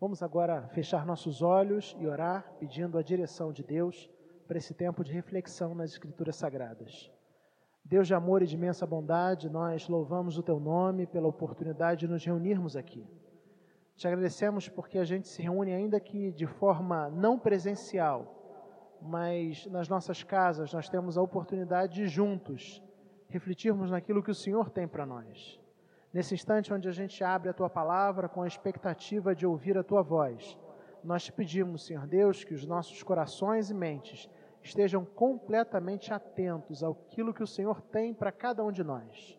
Vamos agora fechar nossos olhos e orar, pedindo a direção de Deus para esse tempo de reflexão nas Escrituras Sagradas. Deus de amor e de imensa bondade, nós louvamos o Teu nome pela oportunidade de nos reunirmos aqui. Te agradecemos porque a gente se reúne, ainda que de forma não presencial, mas nas nossas casas nós temos a oportunidade de juntos refletirmos naquilo que o Senhor tem para nós. Nesse instante onde a gente abre a tua palavra com a expectativa de ouvir a tua voz, nós te pedimos, Senhor Deus, que os nossos corações e mentes estejam completamente atentos àquilo que o Senhor tem para cada um de nós.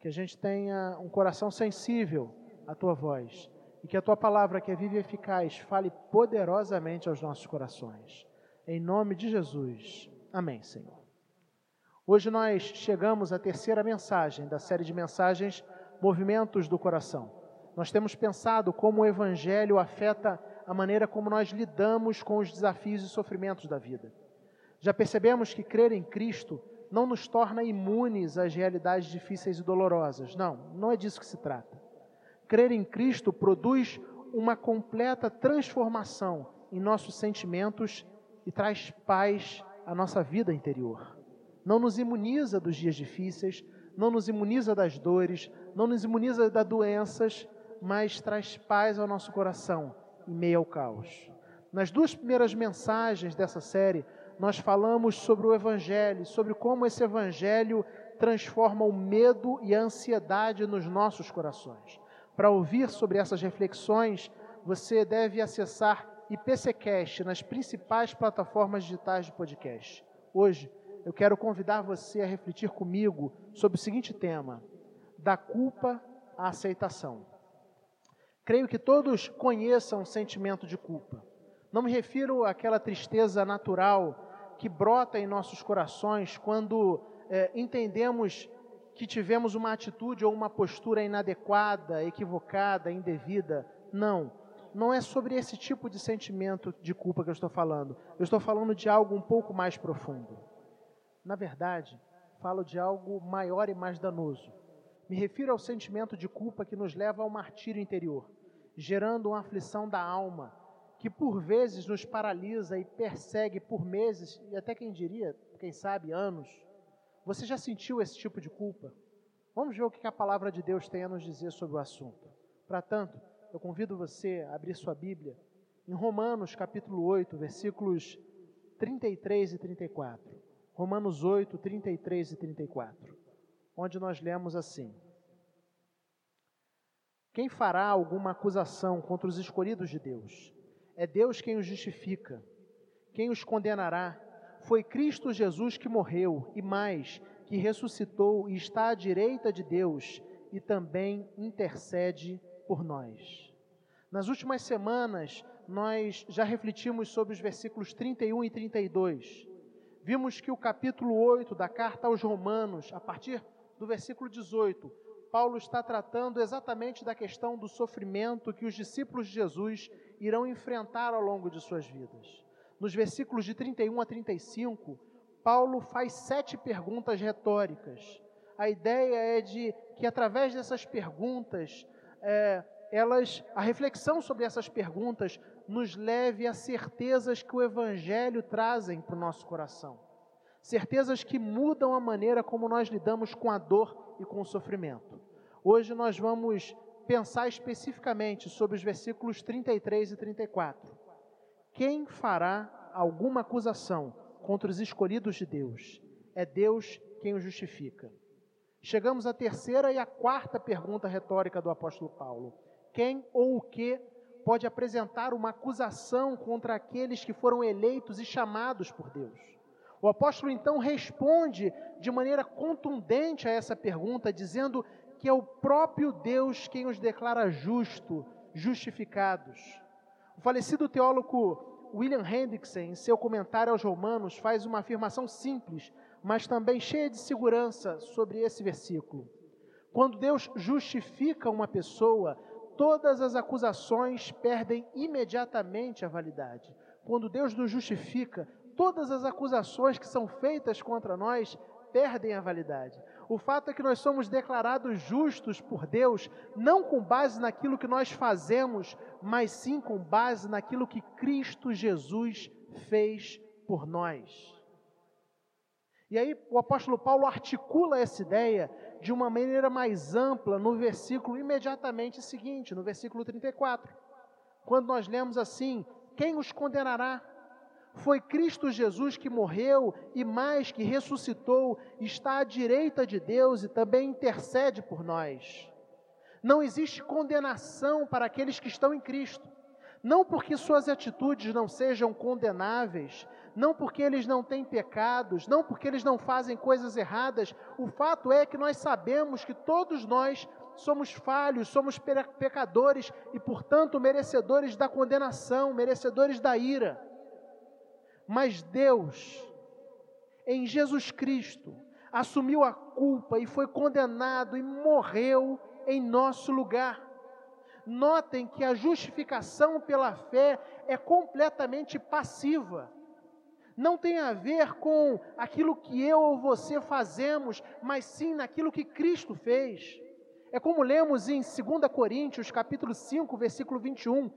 Que a gente tenha um coração sensível à tua voz e que a tua palavra, que é viva e eficaz, fale poderosamente aos nossos corações. Em nome de Jesus. Amém, Senhor. Hoje nós chegamos à terceira mensagem da série de mensagens movimentos do coração. Nós temos pensado como o Evangelho afeta a maneira como nós lidamos com os desafios e sofrimentos da vida. Já percebemos que crer em Cristo não nos torna imunes às realidades difíceis e dolorosas. Não, não é disso que se trata. Crer em Cristo produz uma completa transformação em nossos sentimentos e traz paz à nossa vida interior. Não nos imuniza dos dias difíceis, não nos imuniza das dores, não nos imuniza das doenças, mas traz paz ao nosso coração em meio ao caos. Nas duas primeiras mensagens dessa série, nós falamos sobre o Evangelho, sobre como esse Evangelho transforma o medo e a ansiedade nos nossos corações. Para ouvir sobre essas reflexões, você deve acessar IPCcast nas principais plataformas digitais de podcast. Hoje, eu quero convidar você a refletir comigo sobre o seguinte tema: da culpa à aceitação. Creio que todos conheçam o sentimento de culpa. Não me refiro àquela tristeza natural que brota em nossos corações quando é, entendemos que tivemos uma atitude ou uma postura inadequada, equivocada, indevida. Não, não é sobre esse tipo de sentimento de culpa que eu estou falando. Eu estou falando de algo um pouco mais profundo. Na verdade, falo de algo maior e mais danoso. Me refiro ao sentimento de culpa que nos leva ao martírio interior, gerando uma aflição da alma, que por vezes nos paralisa e persegue por meses e até quem diria, quem sabe, anos. Você já sentiu esse tipo de culpa? Vamos ver o que a palavra de Deus tem a nos dizer sobre o assunto. Para tanto, eu convido você a abrir sua Bíblia em Romanos capítulo 8, versículos 33 e 34. Romanos 8, 33 e 34, onde nós lemos assim: Quem fará alguma acusação contra os escolhidos de Deus? É Deus quem os justifica. Quem os condenará? Foi Cristo Jesus que morreu, e mais, que ressuscitou e está à direita de Deus e também intercede por nós. Nas últimas semanas, nós já refletimos sobre os versículos 31 e 32 Vimos que o capítulo 8 da carta aos Romanos, a partir do versículo 18, Paulo está tratando exatamente da questão do sofrimento que os discípulos de Jesus irão enfrentar ao longo de suas vidas. Nos versículos de 31 a 35, Paulo faz sete perguntas retóricas. A ideia é de que através dessas perguntas, é, elas, a reflexão sobre essas perguntas nos leve a certezas que o Evangelho trazem para o nosso coração. Certezas que mudam a maneira como nós lidamos com a dor e com o sofrimento. Hoje nós vamos pensar especificamente sobre os versículos 33 e 34. Quem fará alguma acusação contra os escolhidos de Deus? É Deus quem os justifica. Chegamos à terceira e à quarta pergunta retórica do apóstolo Paulo: quem ou o que pode apresentar uma acusação contra aqueles que foram eleitos e chamados por Deus. O apóstolo então responde de maneira contundente a essa pergunta, dizendo que é o próprio Deus quem os declara justo, justificados. O falecido teólogo William Hendrickson, em seu comentário aos Romanos, faz uma afirmação simples, mas também cheia de segurança sobre esse versículo. Quando Deus justifica uma pessoa, todas as acusações perdem imediatamente a validade. Quando Deus nos justifica, todas as acusações que são feitas contra nós perdem a validade. O fato é que nós somos declarados justos por Deus, não com base naquilo que nós fazemos, mas sim com base naquilo que Cristo Jesus fez por nós. E aí o apóstolo Paulo articula essa ideia de uma maneira mais ampla no versículo imediatamente seguinte, no versículo 34. Quando nós lemos assim: Quem os condenará? Foi Cristo Jesus que morreu e mais que ressuscitou, está à direita de Deus e também intercede por nós. Não existe condenação para aqueles que estão em Cristo. Não porque suas atitudes não sejam condenáveis, não porque eles não têm pecados, não porque eles não fazem coisas erradas. O fato é que nós sabemos que todos nós somos falhos, somos pecadores e, portanto, merecedores da condenação, merecedores da ira. Mas Deus, em Jesus Cristo, assumiu a culpa e foi condenado e morreu em nosso lugar. Notem que a justificação pela fé é completamente passiva. Não tem a ver com aquilo que eu ou você fazemos, mas sim naquilo que Cristo fez. É como lemos em 2 Coríntios, capítulo 5, versículo 21,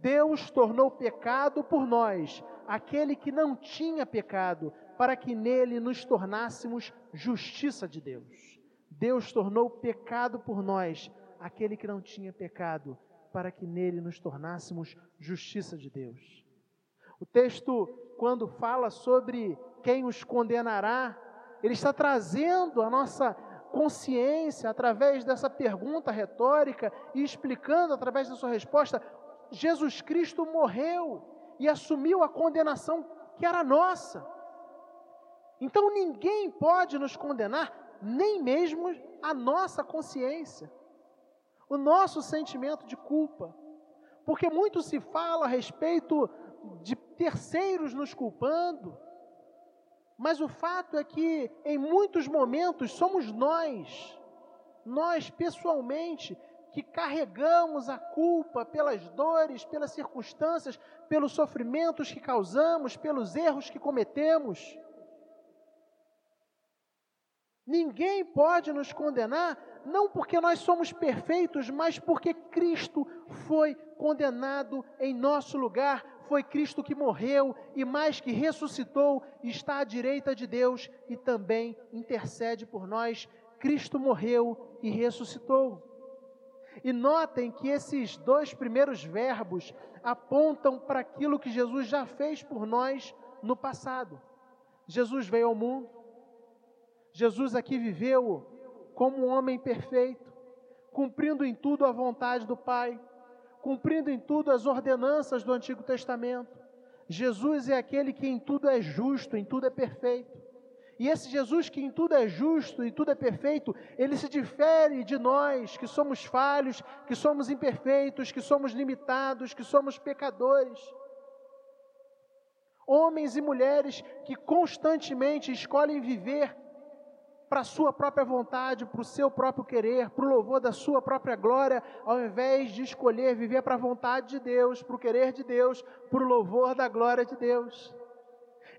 Deus tornou pecado por nós, aquele que não tinha pecado, para que nele nos tornássemos justiça de Deus. Deus tornou pecado por nós, aquele que não tinha pecado, para que nele nos tornássemos justiça de Deus. O texto, quando fala sobre quem os condenará, ele está trazendo a nossa consciência através dessa pergunta retórica e explicando através da sua resposta: Jesus Cristo morreu e assumiu a condenação que era nossa. Então ninguém pode nos condenar, nem mesmo a nossa consciência o nosso sentimento de culpa. Porque muito se fala a respeito de terceiros nos culpando, mas o fato é que em muitos momentos somos nós, nós pessoalmente, que carregamos a culpa pelas dores, pelas circunstâncias, pelos sofrimentos que causamos, pelos erros que cometemos. Ninguém pode nos condenar não porque nós somos perfeitos, mas porque Cristo foi condenado em nosso lugar. Foi Cristo que morreu e mais que ressuscitou, está à direita de Deus e também intercede por nós. Cristo morreu e ressuscitou. E notem que esses dois primeiros verbos apontam para aquilo que Jesus já fez por nós no passado. Jesus veio ao mundo, Jesus aqui viveu como um homem perfeito, cumprindo em tudo a vontade do Pai, cumprindo em tudo as ordenanças do Antigo Testamento. Jesus é aquele que em tudo é justo, em tudo é perfeito. E esse Jesus que em tudo é justo e tudo é perfeito, ele se difere de nós que somos falhos, que somos imperfeitos, que somos limitados, que somos pecadores. Homens e mulheres que constantemente escolhem viver para a sua própria vontade, para o seu próprio querer, para o louvor da sua própria glória, ao invés de escolher viver para a vontade de Deus, para o querer de Deus, para o louvor da glória de Deus.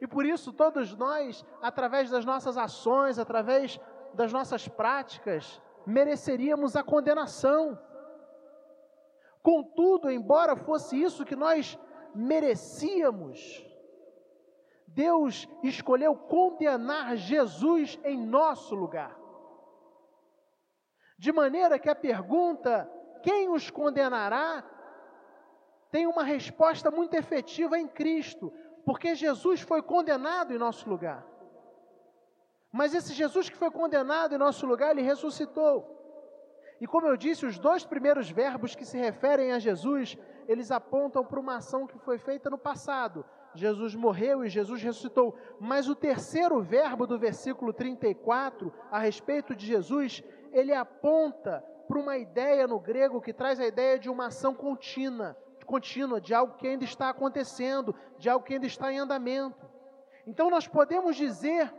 E por isso, todos nós, através das nossas ações, através das nossas práticas, mereceríamos a condenação. Contudo, embora fosse isso que nós merecíamos, Deus escolheu condenar Jesus em nosso lugar. De maneira que a pergunta, quem os condenará, tem uma resposta muito efetiva em Cristo, porque Jesus foi condenado em nosso lugar. Mas esse Jesus que foi condenado em nosso lugar, ele ressuscitou. E como eu disse, os dois primeiros verbos que se referem a Jesus, eles apontam para uma ação que foi feita no passado, Jesus morreu e Jesus ressuscitou. Mas o terceiro verbo do versículo 34, a respeito de Jesus, ele aponta para uma ideia no grego que traz a ideia de uma ação contínua, contínua, de algo que ainda está acontecendo, de algo que ainda está em andamento. Então nós podemos dizer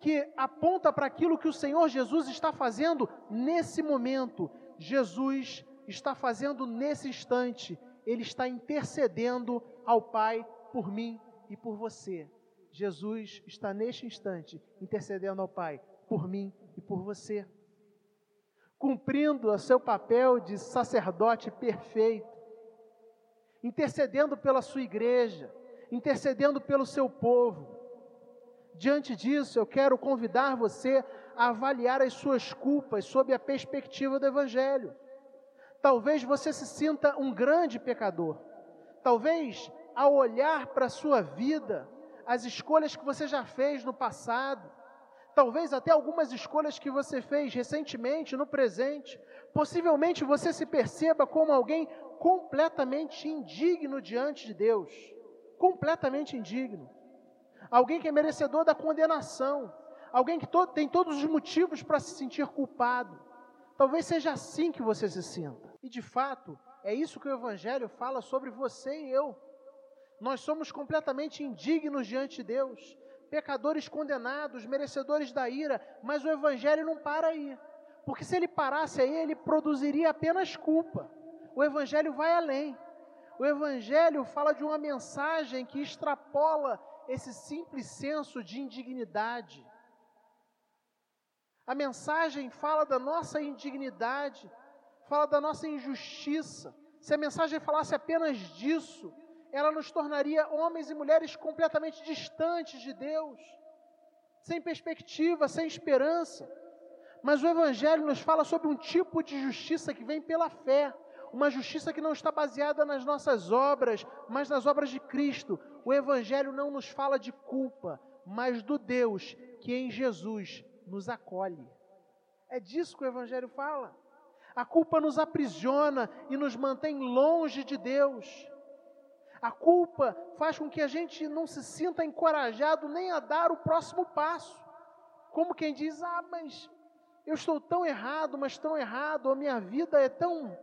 que aponta para aquilo que o Senhor Jesus está fazendo nesse momento. Jesus está fazendo nesse instante, ele está intercedendo ao Pai por mim e por você. Jesus está neste instante intercedendo ao Pai por mim e por você, cumprindo o seu papel de sacerdote perfeito, intercedendo pela sua igreja, intercedendo pelo seu povo. Diante disso, eu quero convidar você a avaliar as suas culpas sob a perspectiva do Evangelho. Talvez você se sinta um grande pecador. Talvez, ao olhar para a sua vida, as escolhas que você já fez no passado, talvez até algumas escolhas que você fez recentemente, no presente, possivelmente você se perceba como alguém completamente indigno diante de Deus completamente indigno alguém que é merecedor da condenação, alguém que to tem todos os motivos para se sentir culpado. Talvez seja assim que você se sinta. E de fato, é isso que o Evangelho fala sobre você e eu. Nós somos completamente indignos diante de Deus, pecadores condenados, merecedores da ira, mas o Evangelho não para aí. Porque se ele parasse aí, ele produziria apenas culpa. O Evangelho vai além. O Evangelho fala de uma mensagem que extrapola esse simples senso de indignidade. A mensagem fala da nossa indignidade, fala da nossa injustiça. Se a mensagem falasse apenas disso, ela nos tornaria homens e mulheres completamente distantes de Deus, sem perspectiva, sem esperança. Mas o Evangelho nos fala sobre um tipo de justiça que vem pela fé, uma justiça que não está baseada nas nossas obras, mas nas obras de Cristo. O Evangelho não nos fala de culpa, mas do Deus que em Jesus nos acolhe. É disso que o Evangelho fala. A culpa nos aprisiona e nos mantém longe de Deus. A culpa faz com que a gente não se sinta encorajado nem a dar o próximo passo. Como quem diz: Ah, mas eu estou tão errado, mas tão errado, a minha vida é tão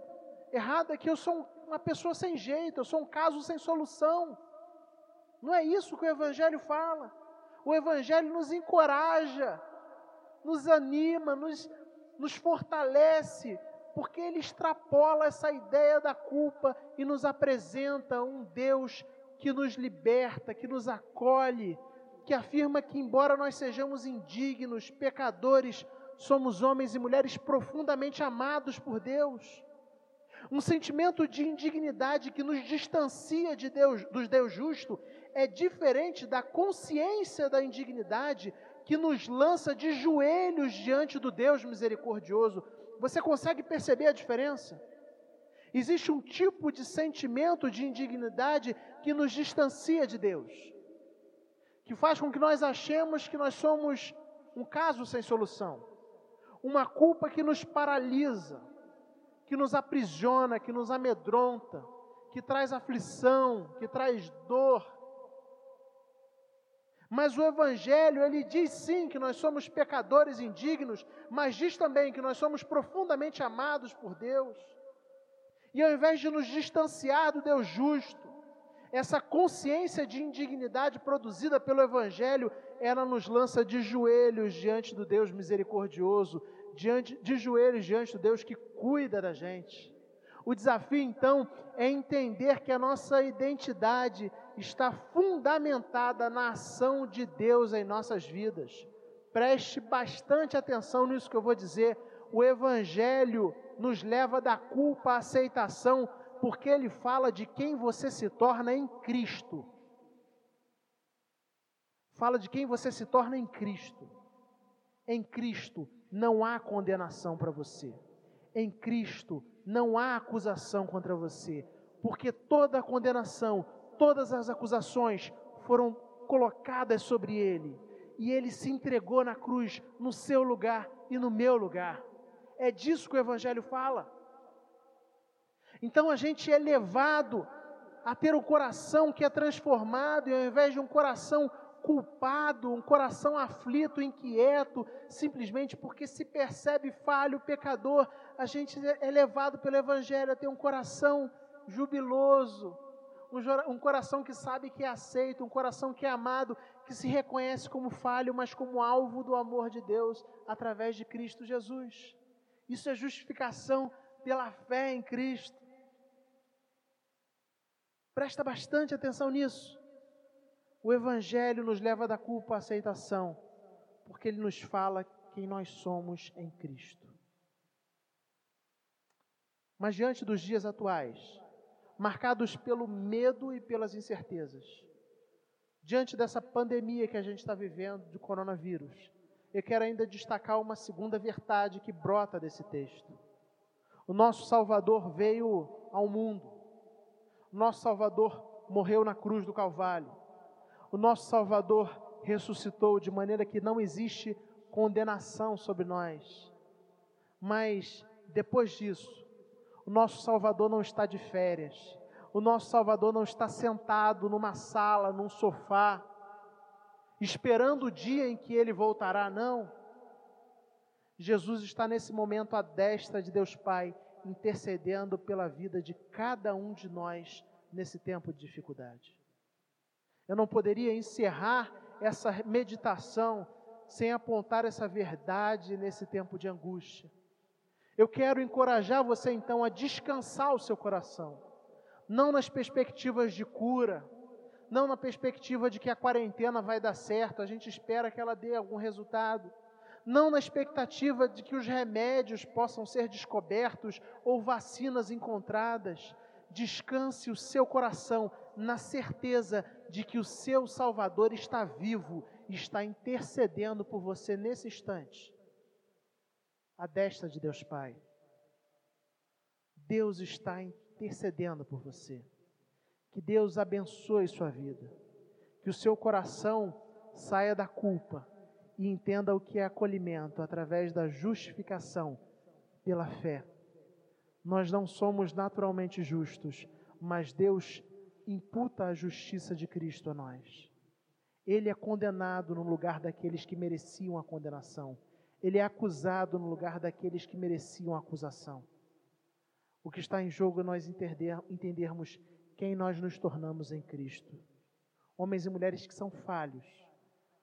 errado é que eu sou uma pessoa sem jeito, eu sou um caso sem solução. Não é isso que o Evangelho fala. O Evangelho nos encoraja, nos anima, nos, nos fortalece, porque ele extrapola essa ideia da culpa e nos apresenta um Deus que nos liberta, que nos acolhe, que afirma que, embora nós sejamos indignos, pecadores, somos homens e mulheres profundamente amados por Deus um sentimento de indignidade que nos distancia de Deus, dos Deus justo, é diferente da consciência da indignidade que nos lança de joelhos diante do Deus misericordioso. Você consegue perceber a diferença? Existe um tipo de sentimento de indignidade que nos distancia de Deus, que faz com que nós achemos que nós somos um caso sem solução, uma culpa que nos paralisa que nos aprisiona, que nos amedronta, que traz aflição, que traz dor. Mas o Evangelho, ele diz sim que nós somos pecadores indignos, mas diz também que nós somos profundamente amados por Deus. E ao invés de nos distanciar do Deus justo, essa consciência de indignidade produzida pelo Evangelho, ela nos lança de joelhos diante do Deus misericordioso, diante, de joelhos diante do Deus que cuida da gente. O desafio, então, é entender que a nossa identidade está fundamentada na ação de Deus em nossas vidas. Preste bastante atenção nisso que eu vou dizer. O Evangelho nos leva da culpa à aceitação, porque ele fala de quem você se torna em Cristo. Fala de quem você se torna em Cristo. Em Cristo não há condenação para você. Em Cristo não há acusação contra você, porque toda condenação, todas as acusações foram colocadas sobre ele, e ele se entregou na cruz no seu lugar e no meu lugar. É disso que o Evangelho fala. Então a gente é levado a ter um coração que é transformado, e ao invés de um coração culpado, um coração aflito, inquieto, simplesmente porque se percebe falho, pecador, a gente é levado pelo Evangelho a ter um coração jubiloso, um, coração que sabe que é aceito, um coração que é amado, que se reconhece como falho, mas como alvo do amor de Deus através de Cristo Jesus. Isso é justificação pela fé em Cristo. Presta bastante atenção nisso. O Evangelho nos leva da culpa à aceitação, porque ele nos fala quem nós somos em Cristo. Mas diante dos dias atuais, marcados pelo medo e pelas incertezas, diante dessa pandemia que a gente está vivendo de coronavírus, eu quero ainda destacar uma segunda verdade que brota desse texto. O nosso Salvador veio ao mundo. O nosso Salvador morreu na cruz do Calvário. O nosso Salvador ressuscitou de maneira que não existe condenação sobre nós. Mas depois disso, o nosso Salvador não está de férias. O nosso Salvador não está sentado numa sala, num sofá, esperando o dia em que ele voltará, não. Jesus está nesse momento à destra de Deus Pai, intercedendo pela vida de cada um de nós nesse tempo de dificuldade. Eu não poderia encerrar essa meditação sem apontar essa verdade nesse tempo de angústia. Eu quero encorajar você então a descansar o seu coração, não nas perspectivas de cura, não na perspectiva de que a quarentena vai dar certo, a gente espera que ela dê algum resultado, não na expectativa de que os remédios possam ser descobertos ou vacinas encontradas, descanse o seu coração na certeza de que o seu Salvador está vivo está intercedendo por você nesse instante. A destra de Deus Pai. Deus está intercedendo por você. Que Deus abençoe sua vida. Que o seu coração saia da culpa e entenda o que é acolhimento através da justificação pela fé nós não somos naturalmente justos, mas Deus imputa a justiça de Cristo a nós. Ele é condenado no lugar daqueles que mereciam a condenação. Ele é acusado no lugar daqueles que mereciam a acusação. O que está em jogo é nós entender, entendermos quem nós nos tornamos em Cristo. Homens e mulheres que são falhos,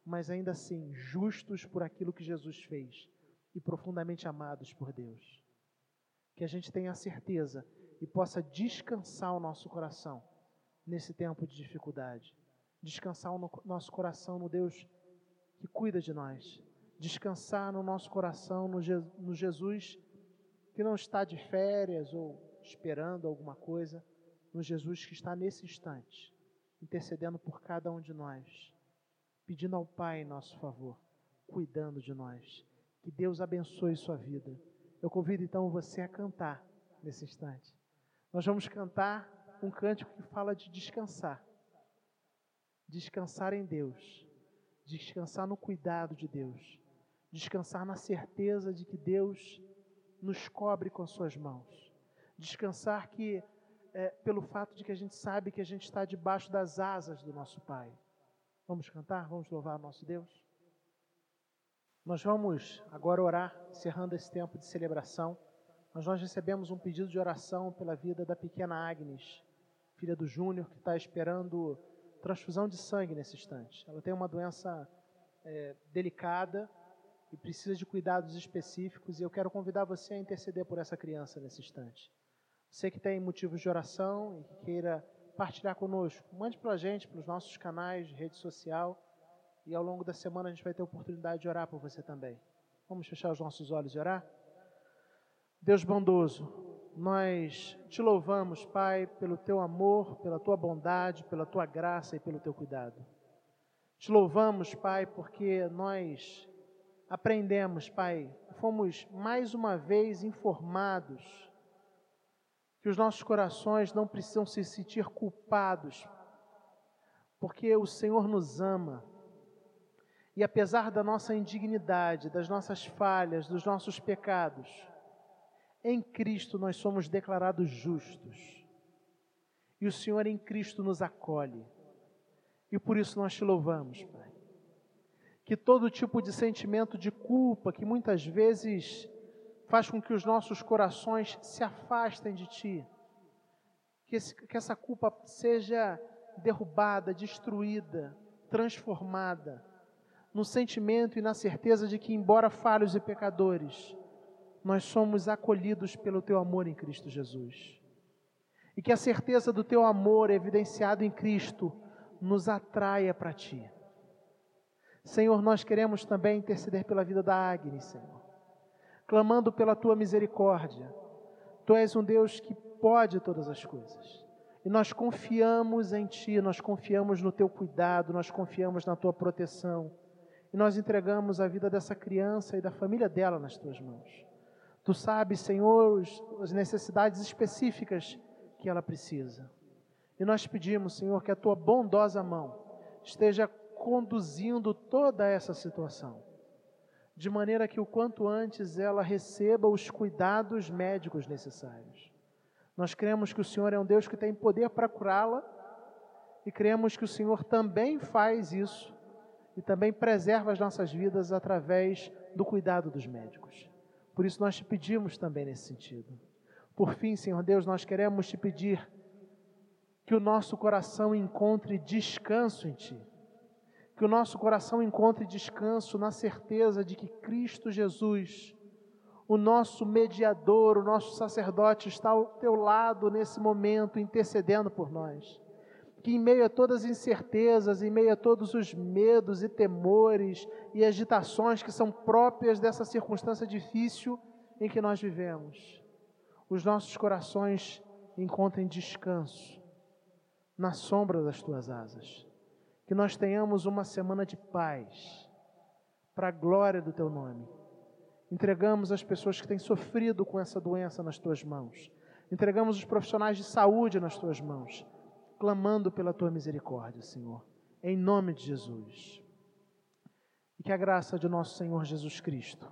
mas ainda assim justos por aquilo que Jesus fez e profundamente amados por Deus que a gente tenha certeza e possa descansar o nosso coração nesse tempo de dificuldade. Descansar o nosso coração no Deus que cuida de nós. Descansar no nosso coração no, Je no Jesus que não está de férias ou esperando alguma coisa, no Jesus que está nesse instante, intercedendo por cada um de nós, pedindo ao Pai em nosso favor, cuidando de nós. Que Deus abençoe sua vida. Eu convido então você a cantar nesse instante. Nós vamos cantar um cântico que fala de descansar. Descansar em Deus. Descansar no cuidado de Deus. Descansar na certeza de que Deus nos cobre com as suas mãos. Descansar que é, pelo fato de que a gente sabe que a gente está debaixo das asas do nosso Pai. Vamos cantar? Vamos louvar o nosso Deus? Nós vamos agora orar, encerrando esse tempo de celebração. Mas nós recebemos um pedido de oração pela vida da pequena Agnes, filha do Júnior, que está esperando transfusão de sangue nesse instante. Ela tem uma doença é, delicada e precisa de cuidados específicos, e eu quero convidar você a interceder por essa criança nesse instante. Você que tem motivos de oração e que queira partilhar conosco, mande para a gente, pelos nossos canais de rede social e ao longo da semana a gente vai ter oportunidade de orar por você também. Vamos fechar os nossos olhos e orar? Deus bondoso, nós te louvamos, Pai, pelo teu amor, pela tua bondade, pela tua graça e pelo teu cuidado. Te louvamos, Pai, porque nós aprendemos, Pai, fomos mais uma vez informados que os nossos corações não precisam se sentir culpados, porque o Senhor nos ama e apesar da nossa indignidade, das nossas falhas, dos nossos pecados, em Cristo nós somos declarados justos. E o Senhor em Cristo nos acolhe. E por isso nós te louvamos, Pai. Que todo tipo de sentimento de culpa que muitas vezes faz com que os nossos corações se afastem de Ti, que, esse, que essa culpa seja derrubada, destruída, transformada no sentimento e na certeza de que, embora falhos e pecadores, nós somos acolhidos pelo teu amor em Cristo Jesus. E que a certeza do teu amor evidenciado em Cristo nos atraia para ti. Senhor, nós queremos também interceder pela vida da Agnes, Senhor, clamando pela tua misericórdia. Tu és um Deus que pode todas as coisas. E nós confiamos em Ti, nós confiamos no Teu cuidado, nós confiamos na Tua proteção. E nós entregamos a vida dessa criança e da família dela nas Tuas mãos. Tu sabes, Senhor, as necessidades específicas que ela precisa. E nós pedimos, Senhor, que a Tua bondosa mão esteja conduzindo toda essa situação, de maneira que o quanto antes ela receba os cuidados médicos necessários. Nós cremos que o Senhor é um Deus que tem poder para curá-la e cremos que o Senhor também faz isso e também preserva as nossas vidas através do cuidado dos médicos. Por isso nós te pedimos também nesse sentido. Por fim, Senhor Deus, nós queremos te pedir que o nosso coração encontre descanso em Ti que o nosso coração encontre descanso na certeza de que Cristo Jesus, o nosso mediador, o nosso sacerdote, está ao teu lado nesse momento, intercedendo por nós. Que em meio a todas as incertezas, em meio a todos os medos e temores e agitações que são próprias dessa circunstância difícil em que nós vivemos, os nossos corações encontrem descanso na sombra das tuas asas que nós tenhamos uma semana de paz, para a glória do Teu nome. Entregamos as pessoas que têm sofrido com essa doença nas Tuas mãos. Entregamos os profissionais de saúde nas Tuas mãos, clamando pela Tua misericórdia, Senhor, em nome de Jesus. E que a graça de nosso Senhor Jesus Cristo,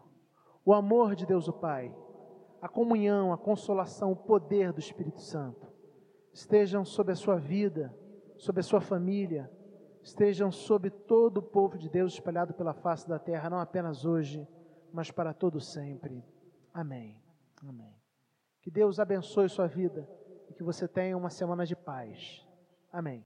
o amor de Deus o Pai, a comunhão, a consolação, o poder do Espírito Santo estejam sobre a sua vida, sobre a sua família, estejam sobre todo o povo de Deus espalhado pela face da terra, não apenas hoje, mas para todo sempre. Amém. Amém. Que Deus abençoe sua vida e que você tenha uma semana de paz. Amém.